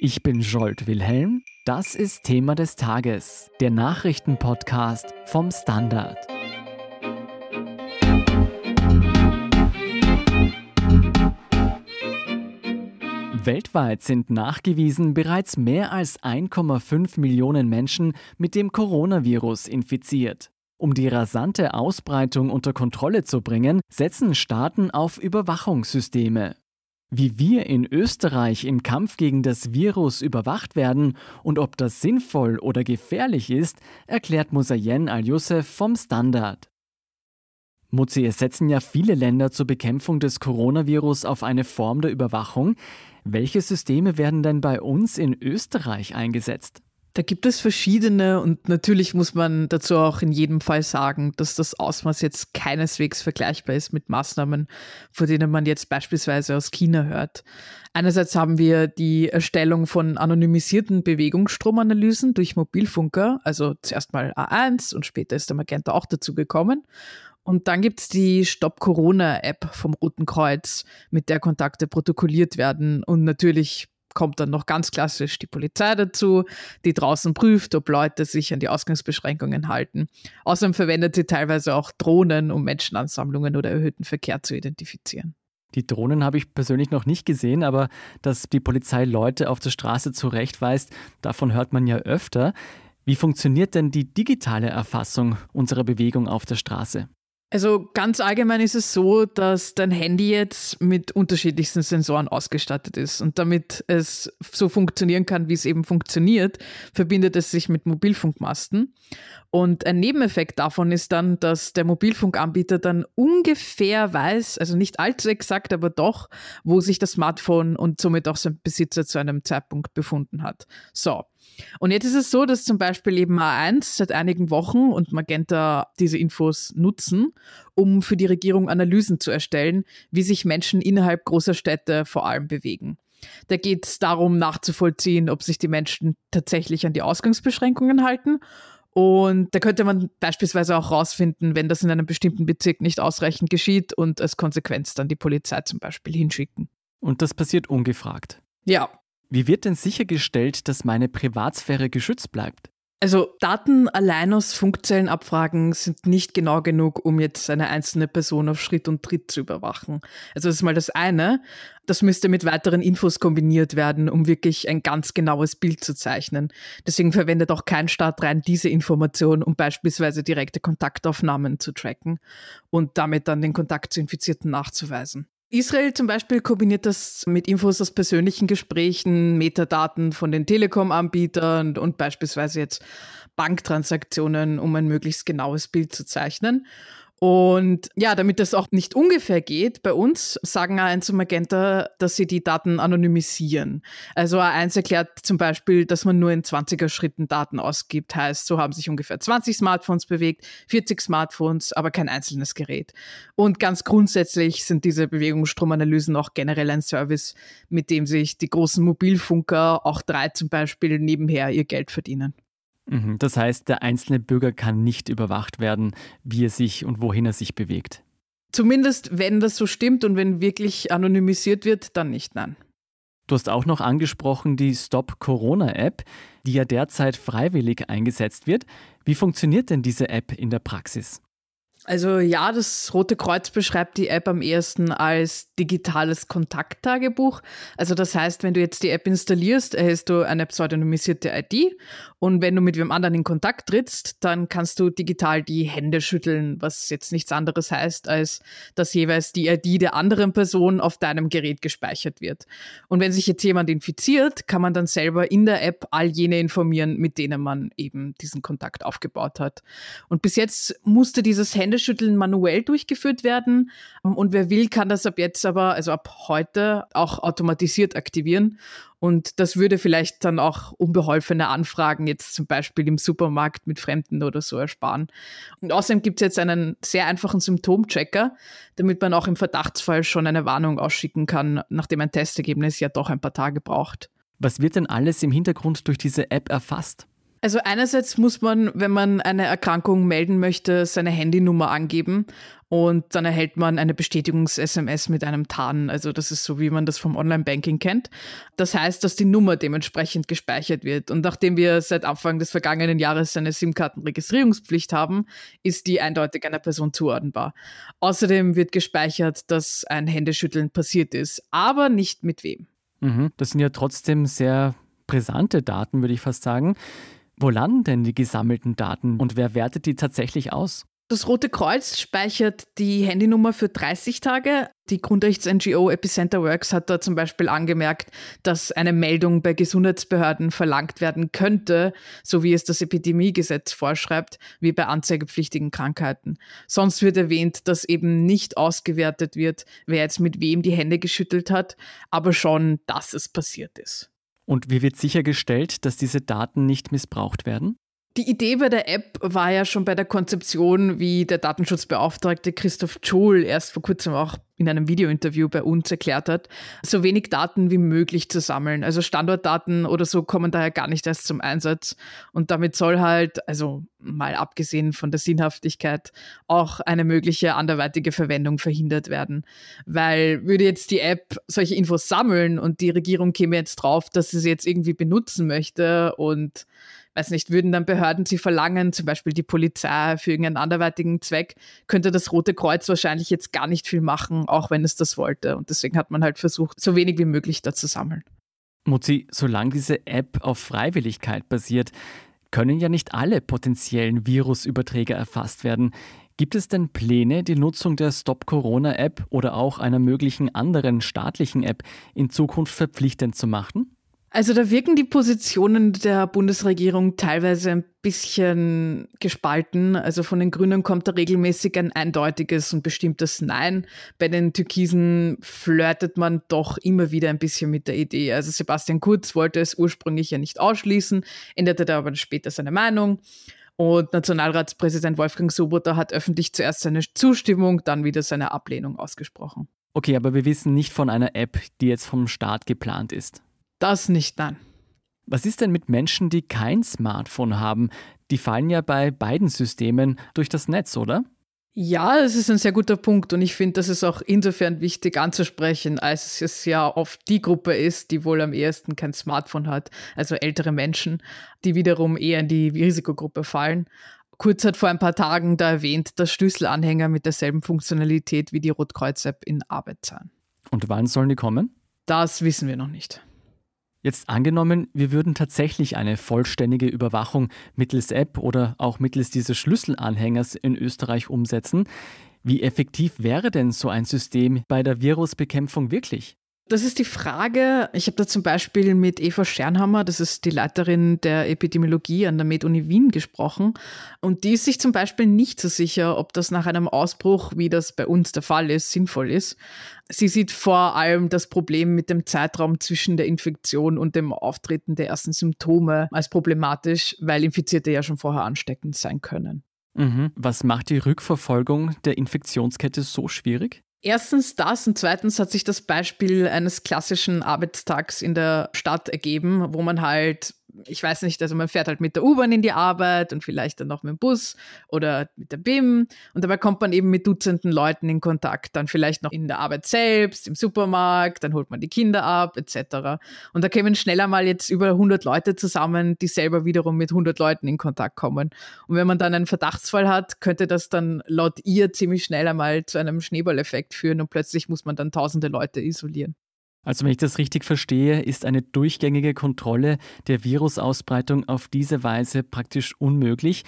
Ich bin Jolt Wilhelm. Das ist Thema des Tages, der Nachrichtenpodcast vom Standard. Weltweit sind nachgewiesen bereits mehr als 1,5 Millionen Menschen mit dem Coronavirus infiziert. Um die rasante Ausbreitung unter Kontrolle zu bringen, setzen Staaten auf Überwachungssysteme. Wie wir in Österreich im Kampf gegen das Virus überwacht werden und ob das sinnvoll oder gefährlich ist, erklärt Musayen Al-Youssef vom Standard. Muzi, es setzen ja viele Länder zur Bekämpfung des Coronavirus auf eine Form der Überwachung. Welche Systeme werden denn bei uns in Österreich eingesetzt? Da gibt es verschiedene und natürlich muss man dazu auch in jedem Fall sagen, dass das Ausmaß jetzt keineswegs vergleichbar ist mit Maßnahmen, von denen man jetzt beispielsweise aus China hört. Einerseits haben wir die Erstellung von anonymisierten Bewegungsstromanalysen durch Mobilfunker, also zuerst mal A1 und später ist der Magenta auch dazu gekommen. Und dann gibt es die Stop Corona-App vom Roten Kreuz, mit der Kontakte protokolliert werden und natürlich kommt dann noch ganz klassisch die Polizei dazu, die draußen prüft, ob Leute sich an die Ausgangsbeschränkungen halten. Außerdem verwendet sie teilweise auch Drohnen, um Menschenansammlungen oder erhöhten Verkehr zu identifizieren. Die Drohnen habe ich persönlich noch nicht gesehen, aber dass die Polizei Leute auf der Straße zurechtweist, davon hört man ja öfter. Wie funktioniert denn die digitale Erfassung unserer Bewegung auf der Straße? Also ganz allgemein ist es so, dass dein Handy jetzt mit unterschiedlichsten Sensoren ausgestattet ist. Und damit es so funktionieren kann, wie es eben funktioniert, verbindet es sich mit Mobilfunkmasten. Und ein Nebeneffekt davon ist dann, dass der Mobilfunkanbieter dann ungefähr weiß, also nicht allzu exakt, aber doch, wo sich das Smartphone und somit auch sein Besitzer zu einem Zeitpunkt befunden hat. So. Und jetzt ist es so, dass zum Beispiel eben A1 seit einigen Wochen und Magenta diese Infos nutzen, um für die Regierung Analysen zu erstellen, wie sich Menschen innerhalb großer Städte vor allem bewegen. Da geht es darum, nachzuvollziehen, ob sich die Menschen tatsächlich an die Ausgangsbeschränkungen halten. Und da könnte man beispielsweise auch rausfinden, wenn das in einem bestimmten Bezirk nicht ausreichend geschieht und als Konsequenz dann die Polizei zum Beispiel hinschicken. Und das passiert ungefragt. Ja, wie wird denn sichergestellt, dass meine Privatsphäre geschützt bleibt? Also Daten allein aus Funkzellenabfragen sind nicht genau genug, um jetzt eine einzelne Person auf Schritt und Tritt zu überwachen. Also das ist mal das eine. Das müsste mit weiteren Infos kombiniert werden, um wirklich ein ganz genaues Bild zu zeichnen. Deswegen verwendet auch kein Staat rein diese Information, um beispielsweise direkte Kontaktaufnahmen zu tracken und damit dann den Kontakt zu Infizierten nachzuweisen. Israel zum Beispiel kombiniert das mit Infos aus persönlichen Gesprächen, Metadaten von den Telekom-Anbietern und beispielsweise jetzt Banktransaktionen, um ein möglichst genaues Bild zu zeichnen. Und ja, damit das auch nicht ungefähr geht, bei uns sagen A1 und Magenta, dass sie die Daten anonymisieren. Also A1 erklärt zum Beispiel, dass man nur in 20er Schritten Daten ausgibt. Heißt, so haben sich ungefähr 20 Smartphones bewegt, 40 Smartphones, aber kein einzelnes Gerät. Und ganz grundsätzlich sind diese Bewegungsstromanalysen auch generell ein Service, mit dem sich die großen Mobilfunker, auch drei zum Beispiel, nebenher ihr Geld verdienen. Mhm. Das heißt, der einzelne Bürger kann nicht überwacht werden, wie er sich und wohin er sich bewegt. Zumindest, wenn das so stimmt und wenn wirklich anonymisiert wird, dann nicht, nein. Du hast auch noch angesprochen die Stop Corona App, die ja derzeit freiwillig eingesetzt wird. Wie funktioniert denn diese App in der Praxis? Also ja, das Rote Kreuz beschreibt die App am ehesten als digitales Kontakttagebuch. Also das heißt, wenn du jetzt die App installierst, erhältst du eine pseudonymisierte ID und wenn du mit wem anderen in Kontakt trittst, dann kannst du digital die Hände schütteln, was jetzt nichts anderes heißt, als dass jeweils die ID der anderen Person auf deinem Gerät gespeichert wird. Und wenn sich jetzt jemand infiziert, kann man dann selber in der App all jene informieren, mit denen man eben diesen Kontakt aufgebaut hat. Und bis jetzt musste dieses Händeschütteln manuell durchgeführt werden. Und wer will, kann das ab jetzt aber, also ab heute, auch automatisiert aktivieren. Und das würde vielleicht dann auch unbeholfene Anfragen jetzt zum Beispiel im Supermarkt mit Fremden oder so ersparen. Und außerdem gibt es jetzt einen sehr einfachen Symptomchecker, damit man auch im Verdachtsfall schon eine Warnung ausschicken kann, nachdem ein Testergebnis ja doch ein paar Tage braucht. Was wird denn alles im Hintergrund durch diese App erfasst? Also einerseits muss man, wenn man eine Erkrankung melden möchte, seine Handynummer angeben und dann erhält man eine Bestätigungs-SMS mit einem TAN. Also das ist so, wie man das vom Online-Banking kennt. Das heißt, dass die Nummer dementsprechend gespeichert wird. Und nachdem wir seit Anfang des vergangenen Jahres eine SIM-Kartenregistrierungspflicht haben, ist die eindeutig einer Person zuordnenbar. Außerdem wird gespeichert, dass ein Händeschütteln passiert ist, aber nicht mit wem. Mhm, das sind ja trotzdem sehr brisante Daten, würde ich fast sagen. Wo landen denn die gesammelten Daten und wer wertet die tatsächlich aus? Das Rote Kreuz speichert die Handynummer für 30 Tage. Die Grundrechts-NGO Epicenter Works hat da zum Beispiel angemerkt, dass eine Meldung bei Gesundheitsbehörden verlangt werden könnte, so wie es das Epidemiegesetz vorschreibt, wie bei anzeigepflichtigen Krankheiten. Sonst wird erwähnt, dass eben nicht ausgewertet wird, wer jetzt mit wem die Hände geschüttelt hat, aber schon, dass es passiert ist. Und wie wird sichergestellt, dass diese Daten nicht missbraucht werden? Die Idee bei der App war ja schon bei der Konzeption, wie der Datenschutzbeauftragte Christoph Johl erst vor kurzem auch in einem Videointerview bei uns erklärt hat, so wenig Daten wie möglich zu sammeln. Also Standortdaten oder so kommen daher gar nicht erst zum Einsatz. Und damit soll halt, also mal abgesehen von der Sinnhaftigkeit, auch eine mögliche anderweitige Verwendung verhindert werden. Weil würde jetzt die App solche Infos sammeln und die Regierung käme jetzt drauf, dass sie sie jetzt irgendwie benutzen möchte und weiß nicht, würden dann Behörden sie verlangen, zum Beispiel die Polizei für irgendeinen anderweitigen Zweck, könnte das Rote Kreuz wahrscheinlich jetzt gar nicht viel machen, auch wenn es das wollte. Und deswegen hat man halt versucht, so wenig wie möglich da zu sammeln. Muzi, solange diese App auf Freiwilligkeit basiert, können ja nicht alle potenziellen Virusüberträger erfasst werden. Gibt es denn Pläne, die Nutzung der Stop Corona App oder auch einer möglichen anderen staatlichen App in Zukunft verpflichtend zu machen? Also da wirken die Positionen der Bundesregierung teilweise ein bisschen gespalten. Also von den Grünen kommt da regelmäßig ein eindeutiges und bestimmtes Nein. Bei den Türkisen flirtet man doch immer wieder ein bisschen mit der Idee. Also Sebastian Kurz wollte es ursprünglich ja nicht ausschließen, änderte da aber später seine Meinung. Und Nationalratspräsident Wolfgang Soboter hat öffentlich zuerst seine Zustimmung, dann wieder seine Ablehnung ausgesprochen. Okay, aber wir wissen nicht von einer App, die jetzt vom Staat geplant ist. Das nicht, nein. Was ist denn mit Menschen, die kein Smartphone haben? Die fallen ja bei beiden Systemen durch das Netz, oder? Ja, das ist ein sehr guter Punkt und ich finde, das ist auch insofern wichtig anzusprechen, als es ja oft die Gruppe ist, die wohl am ehesten kein Smartphone hat, also ältere Menschen, die wiederum eher in die Risikogruppe fallen. Kurz hat vor ein paar Tagen da erwähnt, dass Schlüsselanhänger mit derselben Funktionalität wie die Rotkreuz-App in Arbeit sind. Und wann sollen die kommen? Das wissen wir noch nicht. Jetzt angenommen, wir würden tatsächlich eine vollständige Überwachung mittels App oder auch mittels dieses Schlüsselanhängers in Österreich umsetzen. Wie effektiv wäre denn so ein System bei der Virusbekämpfung wirklich? Das ist die Frage. Ich habe da zum Beispiel mit Eva Sternhammer, das ist die Leiterin der Epidemiologie an der MedUni Wien, gesprochen. Und die ist sich zum Beispiel nicht so sicher, ob das nach einem Ausbruch, wie das bei uns der Fall ist, sinnvoll ist. Sie sieht vor allem das Problem mit dem Zeitraum zwischen der Infektion und dem Auftreten der ersten Symptome als problematisch, weil Infizierte ja schon vorher ansteckend sein können. Mhm. Was macht die Rückverfolgung der Infektionskette so schwierig? Erstens das und zweitens hat sich das Beispiel eines klassischen Arbeitstags in der Stadt ergeben, wo man halt ich weiß nicht, also man fährt halt mit der U-Bahn in die Arbeit und vielleicht dann noch mit dem Bus oder mit der BIM und dabei kommt man eben mit Dutzenden Leuten in Kontakt, dann vielleicht noch in der Arbeit selbst, im Supermarkt, dann holt man die Kinder ab etc. Und da kämen schneller mal jetzt über 100 Leute zusammen, die selber wiederum mit 100 Leuten in Kontakt kommen. Und wenn man dann einen Verdachtsfall hat, könnte das dann laut ihr ziemlich schnell einmal zu einem Schneeballeffekt führen und plötzlich muss man dann tausende Leute isolieren. Also wenn ich das richtig verstehe, ist eine durchgängige Kontrolle der Virusausbreitung auf diese Weise praktisch unmöglich.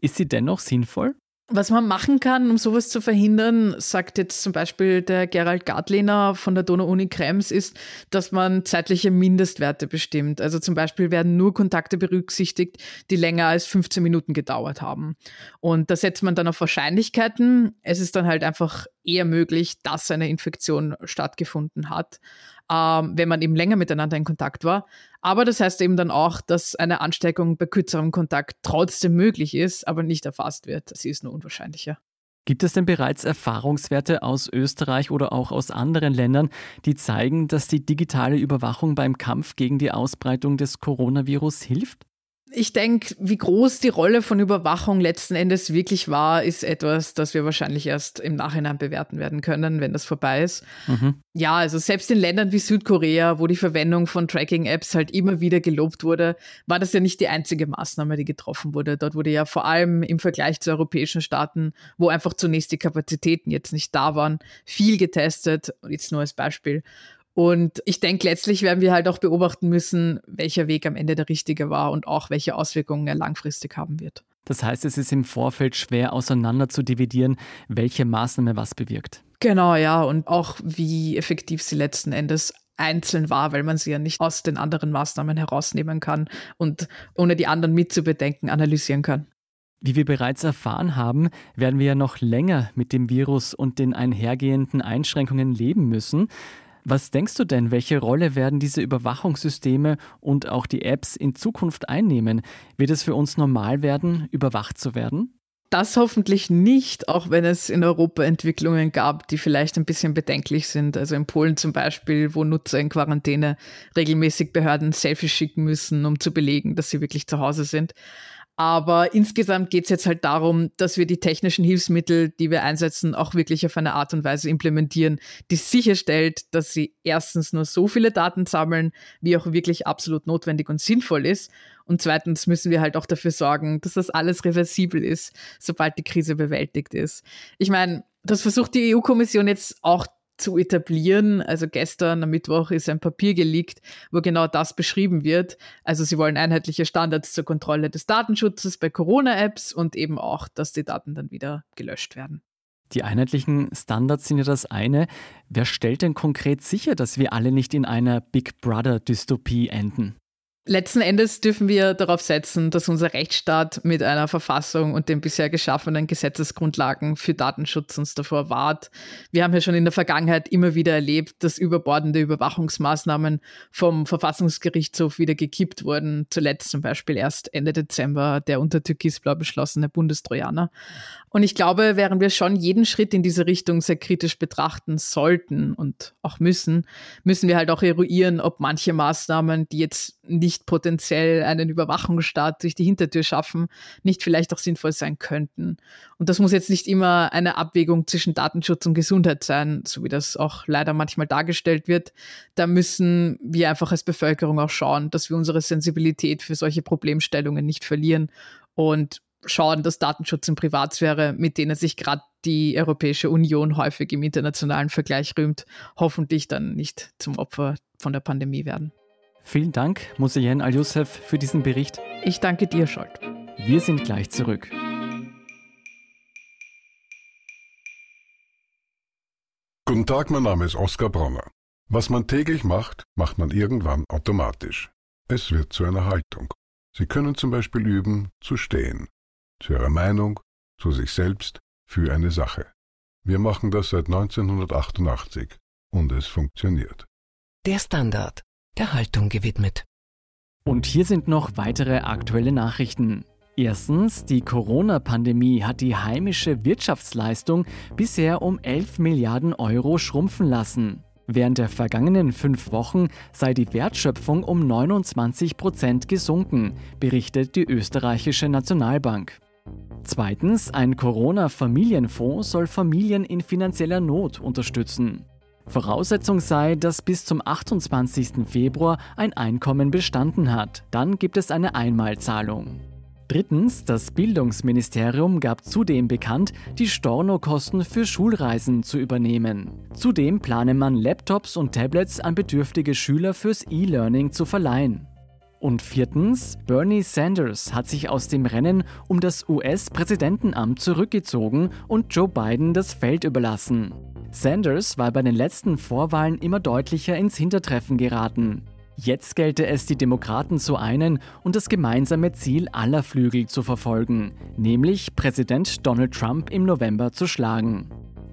Ist sie dennoch sinnvoll? Was man machen kann, um sowas zu verhindern, sagt jetzt zum Beispiel der Gerald Gartlehner von der Donau-Uni Krems, ist, dass man zeitliche Mindestwerte bestimmt. Also zum Beispiel werden nur Kontakte berücksichtigt, die länger als 15 Minuten gedauert haben. Und da setzt man dann auf Wahrscheinlichkeiten. Es ist dann halt einfach eher möglich, dass eine Infektion stattgefunden hat ähm, wenn man eben länger miteinander in Kontakt war. Aber das heißt eben dann auch, dass eine Ansteckung bei kürzerem Kontakt trotzdem möglich ist, aber nicht erfasst wird. Sie ist nur unwahrscheinlicher. Gibt es denn bereits Erfahrungswerte aus Österreich oder auch aus anderen Ländern, die zeigen, dass die digitale Überwachung beim Kampf gegen die Ausbreitung des Coronavirus hilft? Ich denke, wie groß die Rolle von Überwachung letzten Endes wirklich war, ist etwas, das wir wahrscheinlich erst im Nachhinein bewerten werden können, wenn das vorbei ist. Mhm. Ja, also selbst in Ländern wie Südkorea, wo die Verwendung von Tracking-Apps halt immer wieder gelobt wurde, war das ja nicht die einzige Maßnahme, die getroffen wurde. Dort wurde ja vor allem im Vergleich zu europäischen Staaten, wo einfach zunächst die Kapazitäten jetzt nicht da waren, viel getestet. Jetzt nur als Beispiel. Und ich denke, letztlich werden wir halt auch beobachten müssen, welcher Weg am Ende der richtige war und auch welche Auswirkungen er langfristig haben wird. Das heißt, es ist im Vorfeld schwer auseinander zu dividieren, welche Maßnahme was bewirkt. Genau, ja, und auch wie effektiv sie letzten Endes einzeln war, weil man sie ja nicht aus den anderen Maßnahmen herausnehmen kann und ohne die anderen mitzubedenken analysieren kann. Wie wir bereits erfahren haben, werden wir ja noch länger mit dem Virus und den einhergehenden Einschränkungen leben müssen. Was denkst du denn, welche Rolle werden diese Überwachungssysteme und auch die Apps in Zukunft einnehmen? Wird es für uns normal werden, überwacht zu werden? Das hoffentlich nicht, auch wenn es in Europa Entwicklungen gab, die vielleicht ein bisschen bedenklich sind. Also in Polen zum Beispiel, wo Nutzer in Quarantäne regelmäßig Behörden Selfies schicken müssen, um zu belegen, dass sie wirklich zu Hause sind. Aber insgesamt geht es jetzt halt darum, dass wir die technischen Hilfsmittel, die wir einsetzen, auch wirklich auf eine Art und Weise implementieren, die sicherstellt, dass sie erstens nur so viele Daten sammeln, wie auch wirklich absolut notwendig und sinnvoll ist. Und zweitens müssen wir halt auch dafür sorgen, dass das alles reversibel ist, sobald die Krise bewältigt ist. Ich meine, das versucht die EU-Kommission jetzt auch zu etablieren. Also gestern am Mittwoch ist ein Papier geleakt, wo genau das beschrieben wird. Also sie wollen einheitliche Standards zur Kontrolle des Datenschutzes bei Corona-Apps und eben auch, dass die Daten dann wieder gelöscht werden. Die einheitlichen Standards sind ja das eine. Wer stellt denn konkret sicher, dass wir alle nicht in einer Big Brother-Dystopie enden? Letzten Endes dürfen wir darauf setzen, dass unser Rechtsstaat mit einer Verfassung und den bisher geschaffenen Gesetzesgrundlagen für Datenschutz uns davor wahrt. Wir haben ja schon in der Vergangenheit immer wieder erlebt, dass überbordende Überwachungsmaßnahmen vom Verfassungsgerichtshof wieder gekippt wurden. Zuletzt zum Beispiel erst Ende Dezember der unter Türkisblau beschlossene Bundestrojaner. Und ich glaube, während wir schon jeden Schritt in diese Richtung sehr kritisch betrachten sollten und auch müssen, müssen wir halt auch eruieren, ob manche Maßnahmen, die jetzt nicht potenziell einen Überwachungsstaat durch die Hintertür schaffen, nicht vielleicht auch sinnvoll sein könnten. Und das muss jetzt nicht immer eine Abwägung zwischen Datenschutz und Gesundheit sein, so wie das auch leider manchmal dargestellt wird. Da müssen wir einfach als Bevölkerung auch schauen, dass wir unsere Sensibilität für solche Problemstellungen nicht verlieren und schauen, dass Datenschutz in Privatsphäre, mit denen sich gerade die Europäische Union häufig im internationalen Vergleich rühmt, hoffentlich dann nicht zum Opfer von der Pandemie werden. Vielen Dank, Musayen Al-Youssef, für diesen Bericht. Ich danke dir, Scholt. Wir sind gleich zurück. Guten Tag, mein Name ist Oskar Bronner. Was man täglich macht, macht man irgendwann automatisch. Es wird zu einer Haltung. Sie können zum Beispiel üben, zu stehen. Zu Ihrer Meinung, zu sich selbst, für eine Sache. Wir machen das seit 1988 und es funktioniert. Der Standard der Haltung gewidmet. Und hier sind noch weitere aktuelle Nachrichten. Erstens, die Corona-Pandemie hat die heimische Wirtschaftsleistung bisher um 11 Milliarden Euro schrumpfen lassen. Während der vergangenen fünf Wochen sei die Wertschöpfung um 29 Prozent gesunken, berichtet die österreichische Nationalbank. Zweitens, ein Corona-Familienfonds soll Familien in finanzieller Not unterstützen. Voraussetzung sei, dass bis zum 28. Februar ein Einkommen bestanden hat. Dann gibt es eine Einmalzahlung. Drittens, das Bildungsministerium gab zudem bekannt, die Stornokosten für Schulreisen zu übernehmen. Zudem plane man Laptops und Tablets an bedürftige Schüler fürs E-Learning zu verleihen. Und viertens, Bernie Sanders hat sich aus dem Rennen um das US-Präsidentenamt zurückgezogen und Joe Biden das Feld überlassen. Sanders war bei den letzten Vorwahlen immer deutlicher ins Hintertreffen geraten. Jetzt gelte es, die Demokraten zu einen und das gemeinsame Ziel aller Flügel zu verfolgen, nämlich Präsident Donald Trump im November zu schlagen.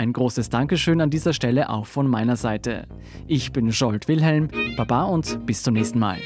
Ein großes Dankeschön an dieser Stelle auch von meiner Seite. Ich bin Scholt Wilhelm, Baba und bis zum nächsten Mal.